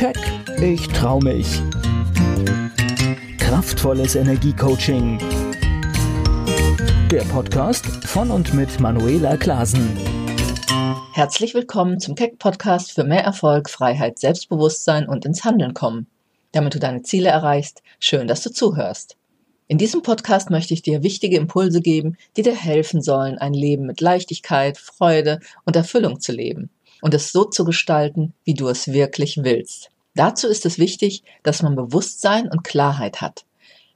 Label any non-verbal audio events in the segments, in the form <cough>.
Keck, ich trau mich. Kraftvolles Energiecoaching. Der Podcast von und mit Manuela Klasen. Herzlich willkommen zum Keck Podcast für mehr Erfolg, Freiheit, Selbstbewusstsein und ins Handeln kommen. Damit du deine Ziele erreichst, schön, dass du zuhörst. In diesem Podcast möchte ich dir wichtige Impulse geben, die dir helfen sollen, ein Leben mit Leichtigkeit, Freude und Erfüllung zu leben und es so zu gestalten, wie du es wirklich willst. Dazu ist es wichtig, dass man Bewusstsein und Klarheit hat.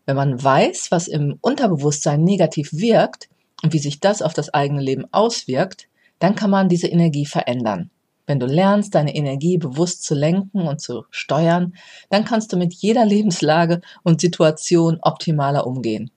Wenn man weiß, was im Unterbewusstsein negativ wirkt und wie sich das auf das eigene Leben auswirkt, dann kann man diese Energie verändern. Wenn du lernst, deine Energie bewusst zu lenken und zu steuern, dann kannst du mit jeder Lebenslage und Situation optimaler umgehen.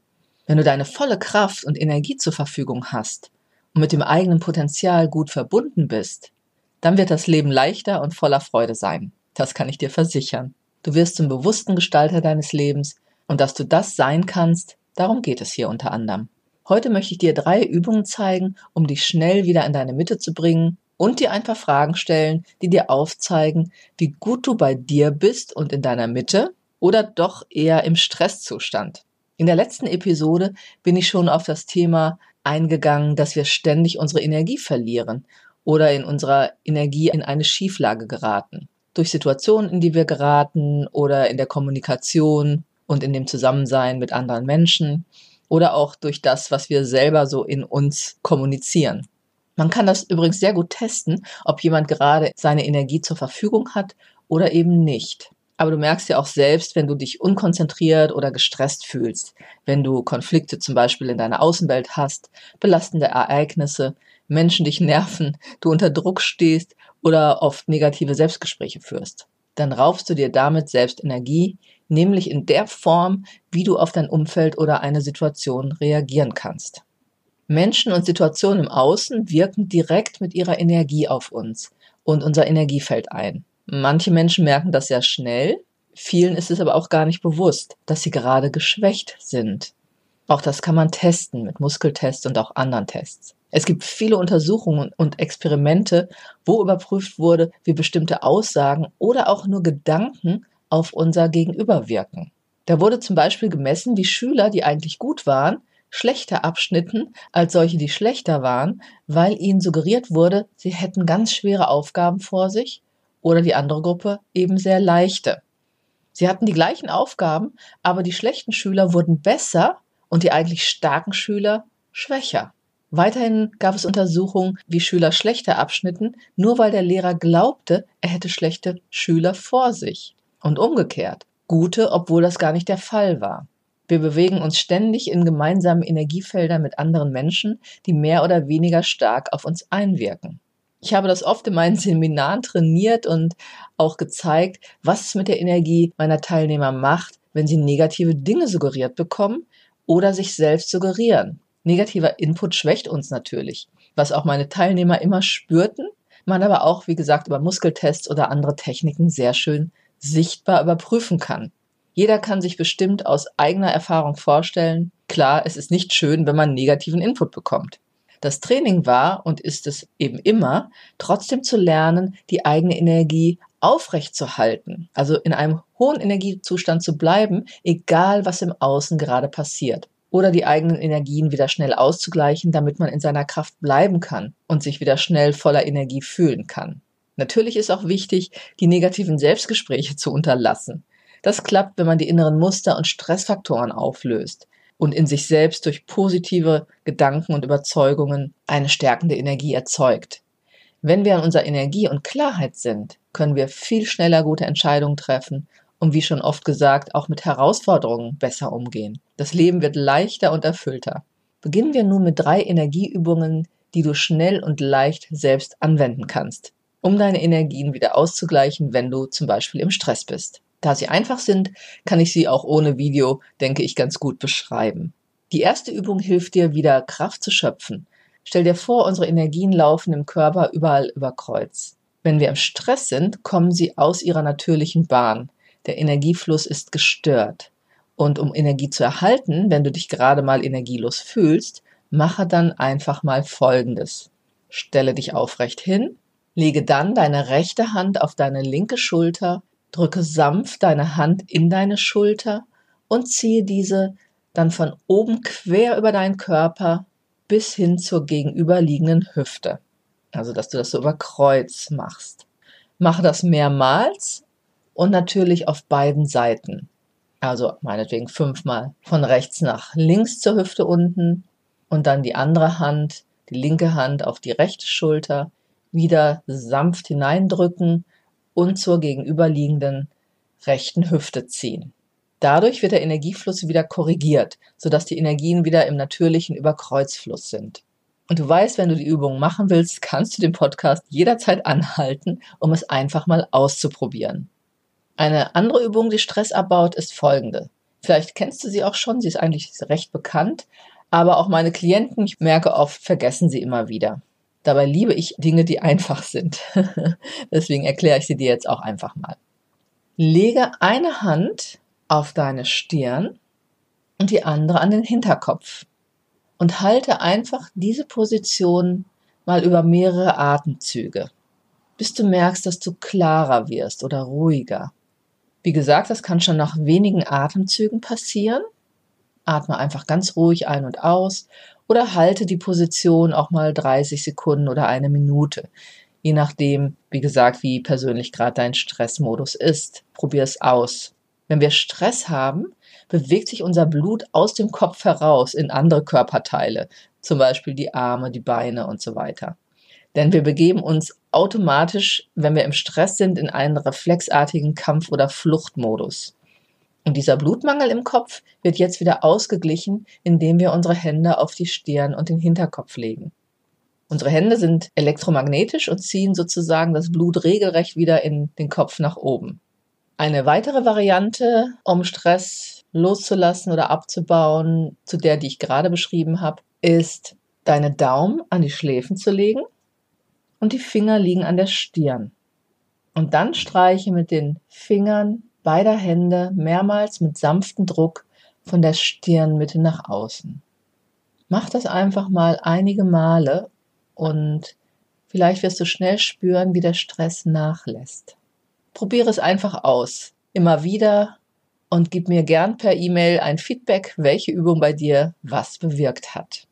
Wenn du deine volle Kraft und Energie zur Verfügung hast und mit dem eigenen Potenzial gut verbunden bist, dann wird das Leben leichter und voller Freude sein. Das kann ich dir versichern. Du wirst zum bewussten Gestalter deines Lebens und dass du das sein kannst, darum geht es hier unter anderem. Heute möchte ich dir drei Übungen zeigen, um dich schnell wieder in deine Mitte zu bringen und dir ein paar Fragen stellen, die dir aufzeigen, wie gut du bei dir bist und in deiner Mitte oder doch eher im Stresszustand. In der letzten Episode bin ich schon auf das Thema eingegangen, dass wir ständig unsere Energie verlieren oder in unserer Energie in eine Schieflage geraten. Durch Situationen, in die wir geraten oder in der Kommunikation und in dem Zusammensein mit anderen Menschen oder auch durch das, was wir selber so in uns kommunizieren. Man kann das übrigens sehr gut testen, ob jemand gerade seine Energie zur Verfügung hat oder eben nicht. Aber du merkst ja auch selbst, wenn du dich unkonzentriert oder gestresst fühlst, wenn du Konflikte zum Beispiel in deiner Außenwelt hast, belastende Ereignisse, Menschen dich nerven, du unter Druck stehst oder oft negative Selbstgespräche führst. Dann raubst du dir damit selbst Energie, nämlich in der Form, wie du auf dein Umfeld oder eine Situation reagieren kannst. Menschen und Situationen im Außen wirken direkt mit ihrer Energie auf uns und unser Energiefeld ein. Manche Menschen merken das sehr schnell, vielen ist es aber auch gar nicht bewusst, dass sie gerade geschwächt sind. Auch das kann man testen mit Muskeltests und auch anderen Tests. Es gibt viele Untersuchungen und Experimente, wo überprüft wurde, wie bestimmte Aussagen oder auch nur Gedanken auf unser Gegenüber wirken. Da wurde zum Beispiel gemessen, wie Schüler, die eigentlich gut waren, schlechter abschnitten als solche, die schlechter waren, weil ihnen suggeriert wurde, sie hätten ganz schwere Aufgaben vor sich oder die andere Gruppe eben sehr leichte. Sie hatten die gleichen Aufgaben, aber die schlechten Schüler wurden besser und die eigentlich starken Schüler schwächer. Weiterhin gab es Untersuchungen, wie Schüler schlechter abschnitten, nur weil der Lehrer glaubte, er hätte schlechte Schüler vor sich. Und umgekehrt, gute, obwohl das gar nicht der Fall war. Wir bewegen uns ständig in gemeinsamen Energiefeldern mit anderen Menschen, die mehr oder weniger stark auf uns einwirken. Ich habe das oft in meinen <laughs> Seminaren trainiert und auch gezeigt, was es mit der Energie meiner Teilnehmer macht, wenn sie negative Dinge suggeriert bekommen oder sich selbst suggerieren. Negativer Input schwächt uns natürlich, was auch meine Teilnehmer immer spürten, man aber auch, wie gesagt, über Muskeltests oder andere Techniken sehr schön sichtbar überprüfen kann. Jeder kann sich bestimmt aus eigener Erfahrung vorstellen, klar, es ist nicht schön, wenn man negativen Input bekommt. Das Training war und ist es eben immer, trotzdem zu lernen, die eigene Energie aufrechtzuerhalten, also in einem hohen Energiezustand zu bleiben, egal was im Außen gerade passiert oder die eigenen Energien wieder schnell auszugleichen, damit man in seiner Kraft bleiben kann und sich wieder schnell voller Energie fühlen kann. Natürlich ist auch wichtig, die negativen Selbstgespräche zu unterlassen. Das klappt, wenn man die inneren Muster und Stressfaktoren auflöst und in sich selbst durch positive Gedanken und Überzeugungen eine stärkende Energie erzeugt. Wenn wir an unserer Energie und Klarheit sind, können wir viel schneller gute Entscheidungen treffen und wie schon oft gesagt, auch mit Herausforderungen besser umgehen. Das Leben wird leichter und erfüllter. Beginnen wir nun mit drei Energieübungen, die du schnell und leicht selbst anwenden kannst, um deine Energien wieder auszugleichen, wenn du zum Beispiel im Stress bist. Da sie einfach sind, kann ich sie auch ohne Video, denke ich, ganz gut beschreiben. Die erste Übung hilft dir, wieder Kraft zu schöpfen. Stell dir vor, unsere Energien laufen im Körper überall über Kreuz. Wenn wir im Stress sind, kommen sie aus ihrer natürlichen Bahn. Der Energiefluss ist gestört. Und um Energie zu erhalten, wenn du dich gerade mal energielos fühlst, mache dann einfach mal Folgendes. Stelle dich aufrecht hin, lege dann deine rechte Hand auf deine linke Schulter, Drücke sanft deine Hand in deine Schulter und ziehe diese dann von oben quer über deinen Körper bis hin zur gegenüberliegenden Hüfte. Also, dass du das so über Kreuz machst. Mache das mehrmals und natürlich auf beiden Seiten. Also meinetwegen fünfmal von rechts nach links zur Hüfte unten und dann die andere Hand, die linke Hand auf die rechte Schulter, wieder sanft hineindrücken und zur gegenüberliegenden rechten Hüfte ziehen. Dadurch wird der Energiefluss wieder korrigiert, sodass die Energien wieder im natürlichen Überkreuzfluss sind. Und du weißt, wenn du die Übung machen willst, kannst du den Podcast jederzeit anhalten, um es einfach mal auszuprobieren. Eine andere Übung, die Stress abbaut, ist folgende. Vielleicht kennst du sie auch schon, sie ist eigentlich recht bekannt, aber auch meine Klienten, ich merke oft, vergessen sie immer wieder. Dabei liebe ich Dinge, die einfach sind. <laughs> Deswegen erkläre ich sie dir jetzt auch einfach mal. Lege eine Hand auf deine Stirn und die andere an den Hinterkopf und halte einfach diese Position mal über mehrere Atemzüge, bis du merkst, dass du klarer wirst oder ruhiger. Wie gesagt, das kann schon nach wenigen Atemzügen passieren. Atme einfach ganz ruhig ein und aus oder halte die Position auch mal 30 Sekunden oder eine Minute, je nachdem, wie gesagt, wie persönlich gerade dein Stressmodus ist. Probier es aus. Wenn wir Stress haben, bewegt sich unser Blut aus dem Kopf heraus in andere Körperteile, zum Beispiel die Arme, die Beine und so weiter. Denn wir begeben uns automatisch, wenn wir im Stress sind, in einen reflexartigen Kampf- oder Fluchtmodus. Und dieser Blutmangel im Kopf wird jetzt wieder ausgeglichen, indem wir unsere Hände auf die Stirn und den Hinterkopf legen. Unsere Hände sind elektromagnetisch und ziehen sozusagen das Blut regelrecht wieder in den Kopf nach oben. Eine weitere Variante, um Stress loszulassen oder abzubauen, zu der, die ich gerade beschrieben habe, ist deine Daumen an die Schläfen zu legen und die Finger liegen an der Stirn. Und dann streiche mit den Fingern beider Hände mehrmals mit sanftem Druck von der Stirnmitte nach außen. Mach das einfach mal einige Male und vielleicht wirst du schnell spüren, wie der Stress nachlässt. Probiere es einfach aus. Immer wieder und gib mir gern per E-Mail ein Feedback, welche Übung bei dir was bewirkt hat.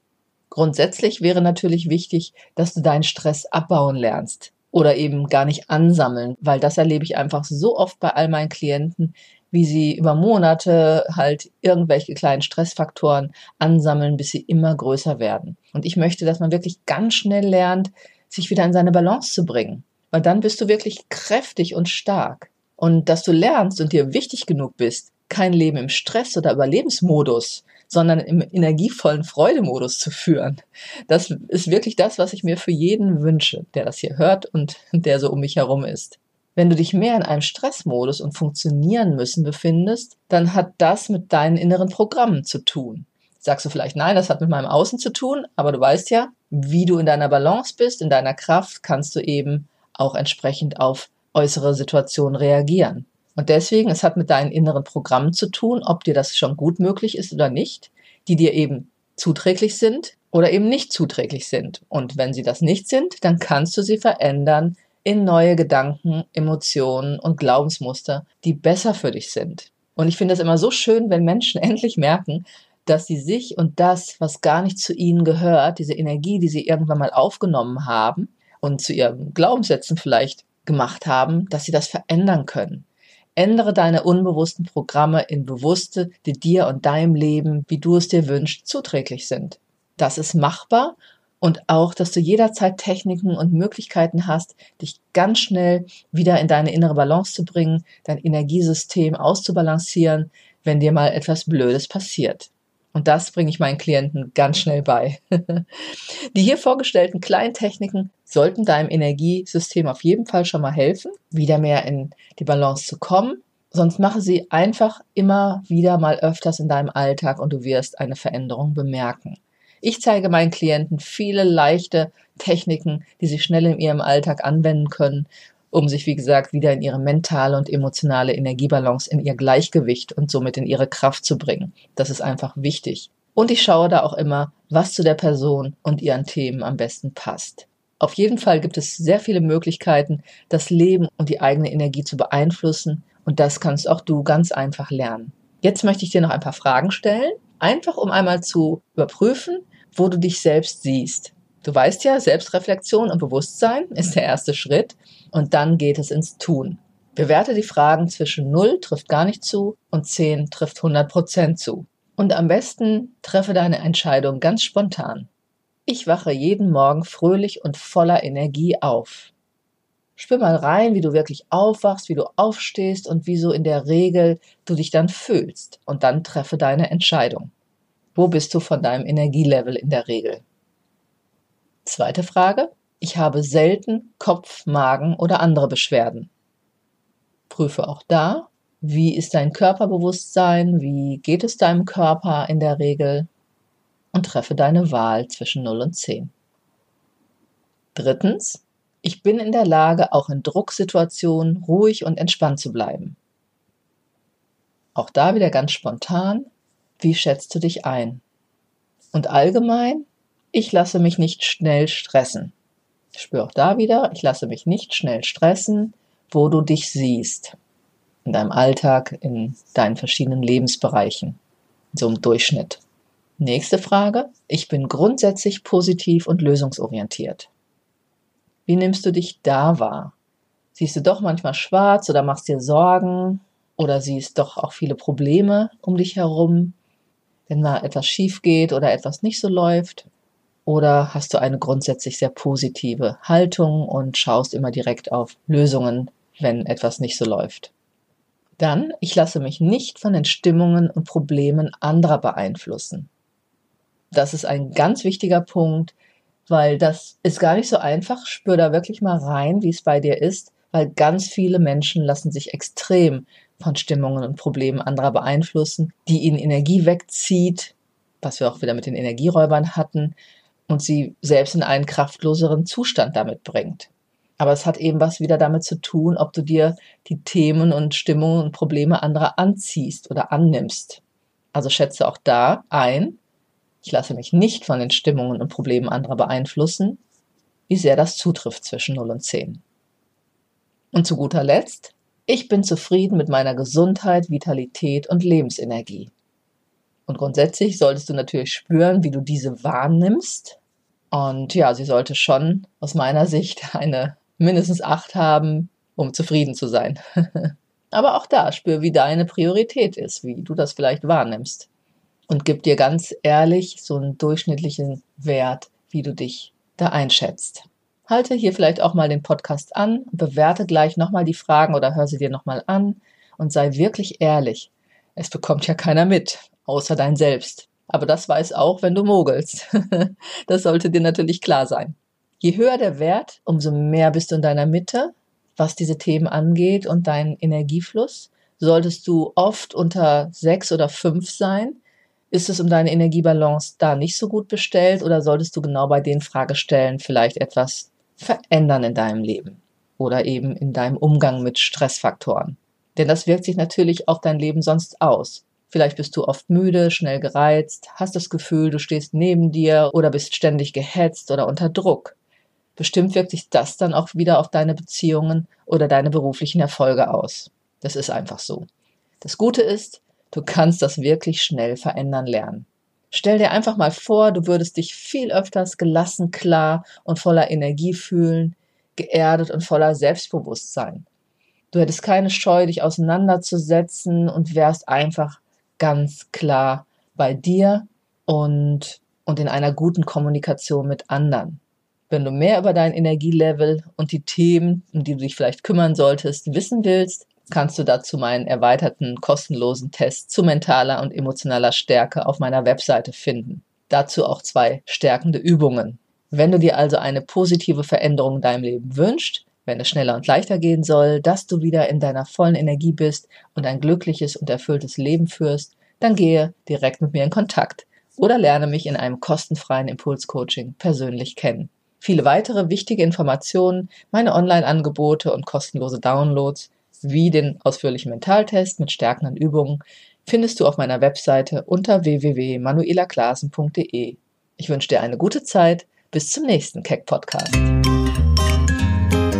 Grundsätzlich wäre natürlich wichtig, dass du deinen Stress abbauen lernst oder eben gar nicht ansammeln, weil das erlebe ich einfach so oft bei all meinen Klienten, wie sie über Monate halt irgendwelche kleinen Stressfaktoren ansammeln, bis sie immer größer werden. Und ich möchte, dass man wirklich ganz schnell lernt, sich wieder in seine Balance zu bringen, weil dann bist du wirklich kräftig und stark. Und dass du lernst und dir wichtig genug bist, kein Leben im Stress oder Überlebensmodus, sondern im energievollen Freudemodus zu führen. Das ist wirklich das, was ich mir für jeden wünsche, der das hier hört und der so um mich herum ist. Wenn du dich mehr in einem Stressmodus und funktionieren müssen befindest, dann hat das mit deinen inneren Programmen zu tun. Sagst du vielleicht, nein, das hat mit meinem Außen zu tun, aber du weißt ja, wie du in deiner Balance bist, in deiner Kraft, kannst du eben auch entsprechend auf äußere Situationen reagieren. Und deswegen, es hat mit deinen inneren Programmen zu tun, ob dir das schon gut möglich ist oder nicht, die dir eben zuträglich sind oder eben nicht zuträglich sind. Und wenn sie das nicht sind, dann kannst du sie verändern in neue Gedanken, Emotionen und Glaubensmuster, die besser für dich sind. Und ich finde es immer so schön, wenn Menschen <laughs> endlich merken, dass sie sich und das, was gar nicht zu ihnen gehört, diese Energie, die sie irgendwann mal aufgenommen haben und zu ihren Glaubenssätzen vielleicht gemacht haben, dass sie das verändern können. Ändere deine unbewussten Programme in bewusste, die dir und deinem Leben, wie du es dir wünschst, zuträglich sind. Das ist machbar und auch, dass du jederzeit Techniken und Möglichkeiten hast, dich ganz schnell wieder in deine innere Balance zu bringen, dein Energiesystem auszubalancieren, wenn dir mal etwas Blödes passiert. Und das bringe ich meinen Klienten ganz schnell bei. <laughs> Die hier vorgestellten kleinen Techniken sollten deinem Energiesystem auf jeden Fall schon mal helfen, wieder mehr in die Balance zu kommen. Sonst mache sie einfach immer wieder mal öfters in deinem Alltag und du wirst eine Veränderung bemerken. Ich zeige meinen Klienten viele leichte Techniken, die sie schnell in ihrem Alltag anwenden können um sich, wie gesagt, wieder in ihre mentale und emotionale Energiebalance, in ihr Gleichgewicht und somit in ihre Kraft zu bringen. Das ist einfach wichtig. Und ich schaue da auch immer, was zu der Person und ihren Themen am besten passt. Auf jeden Fall gibt es sehr viele Möglichkeiten, das Leben und die eigene Energie zu beeinflussen Und das kannst auch du ganz einfach lernen. Jetzt möchte ich dir noch ein paar Fragen stellen, einfach um einmal zu überprüfen, wo du dich selbst siehst. Du weißt ja, Selbstreflexion und Bewusstsein ist der erste Schritt und dann geht es ins Tun. Bewerte die Fragen zwischen 0 trifft gar nicht zu und 10 trifft 100 Prozent zu. Und am besten treffe deine Entscheidung ganz spontan. Ich wache jeden Morgen fröhlich und voller Energie auf. Spür mal rein, wie du wirklich aufwachst, wie du aufstehst und wie so in der Regel du dich dann fühlst. Und dann treffe deine Entscheidung. Wo bist du von deinem Energielevel in der Regel? Zweite Frage. Ich habe selten Kopf, Magen oder andere Beschwerden. Prüfe auch da, wie ist dein Körperbewusstsein, wie geht es deinem Körper in der Regel und treffe deine Wahl zwischen 0 und 10. Drittens, ich bin in der Lage, auch in Drucksituationen ruhig und entspannt zu bleiben. Auch da wieder ganz spontan, wie schätzt du dich ein? Und allgemein, ich lasse mich nicht schnell stressen. Ich spüre auch da wieder, ich lasse mich nicht schnell stressen, wo du dich siehst. In deinem Alltag, in deinen verschiedenen Lebensbereichen, so im Durchschnitt. Nächste Frage. Ich bin grundsätzlich positiv und lösungsorientiert. Wie nimmst du dich da wahr? Siehst du doch manchmal schwarz oder machst dir Sorgen oder siehst doch auch viele Probleme um dich herum, wenn mal etwas schief geht oder etwas nicht so läuft? Oder hast du eine grundsätzlich sehr positive Haltung und schaust immer direkt auf Lösungen, wenn etwas nicht so läuft? Dann, ich lasse mich nicht von den Stimmungen und Problemen anderer beeinflussen. Das ist ein ganz wichtiger Punkt, weil das ist gar nicht so einfach. Spür da wirklich mal rein, wie es bei dir ist, weil ganz viele Menschen lassen sich extrem von Stimmungen und Problemen anderer beeinflussen, die ihnen Energie wegzieht, was wir auch wieder mit den Energieräubern hatten, und sie selbst in einen kraftloseren Zustand damit bringt. Aber es hat eben was wieder damit zu tun, ob du dir die Themen und Stimmungen und Probleme anderer anziehst oder annimmst. Also schätze auch da ein, ich lasse mich nicht von den Stimmungen und Problemen anderer beeinflussen, wie sehr das zutrifft zwischen 0 und 10. Und zu guter Letzt, ich bin zufrieden mit meiner Gesundheit, Vitalität und Lebensenergie. Und grundsätzlich solltest du natürlich spüren, wie du diese wahrnimmst. Und ja, sie sollte schon aus meiner Sicht <laughs> eine mindestens 8 haben, um zufrieden zu sein. <laughs> Aber auch da spür, wie deine Priorität ist, wie du das vielleicht wahrnimmst und gib dir ganz ehrlich so einen durchschnittlichen Wert, wie du dich da einschätzt. Halte hier vielleicht auch mal den Podcast an, bewerte gleich nochmal die Fragen oder hör sie dir nochmal an und sei wirklich ehrlich. Es bekommt ja keiner mit, außer dein Selbst. Aber das weiß auch, wenn du mogelst. <laughs> das sollte dir natürlich klar sein. Je höher der Wert, umso mehr bist du in deiner Mitte, was diese Themen angeht und deinen Energiefluss. Solltest du oft unter sechs oder fünf sein, ist es um deine Energiebalance da nicht so gut bestellt oder solltest du genau bei den Fragestellen vielleicht etwas verändern in deinem Leben oder eben in deinem Umgang mit Stressfaktoren? Denn das wirkt sich natürlich auf dein Leben sonst aus. Vielleicht bist du oft müde, schnell gereizt, hast das Gefühl, du stehst neben dir oder bist ständig gehetzt oder unter Druck. Bestimmt wirkt sich das dann auch wieder auf deine Beziehungen oder deine beruflichen Erfolge aus. Das ist einfach so. Das Gute ist, Du kannst das wirklich schnell verändern lernen. Stell dir einfach mal vor, du würdest dich viel öfters gelassen, klar und voller Energie fühlen, geerdet und voller Selbstbewusstsein. Du hättest keine Scheu, dich auseinanderzusetzen und wärst einfach ganz klar bei dir und, und in einer guten Kommunikation mit anderen. Wenn du mehr über dein Energielevel und die Themen, um die du dich vielleicht kümmern solltest, wissen willst, kannst du dazu meinen erweiterten kostenlosen Test zu mentaler und emotionaler Stärke auf meiner Webseite finden. Dazu auch zwei stärkende Übungen. Wenn du dir also eine positive Veränderung in deinem Leben wünschst, wenn es schneller und leichter gehen soll, dass du wieder in deiner vollen Energie bist und ein glückliches und erfülltes Leben führst, dann gehe direkt mit mir in Kontakt oder lerne mich in einem kostenfreien Impulscoaching persönlich kennen. Viele weitere wichtige Informationen, meine Online-Angebote und kostenlose Downloads wie den ausführlichen Mentaltest mit stärkenden Übungen findest du auf meiner Webseite unter www.manuelaklasen.de. Ich wünsche dir eine gute Zeit. Bis zum nächsten Keck Podcast.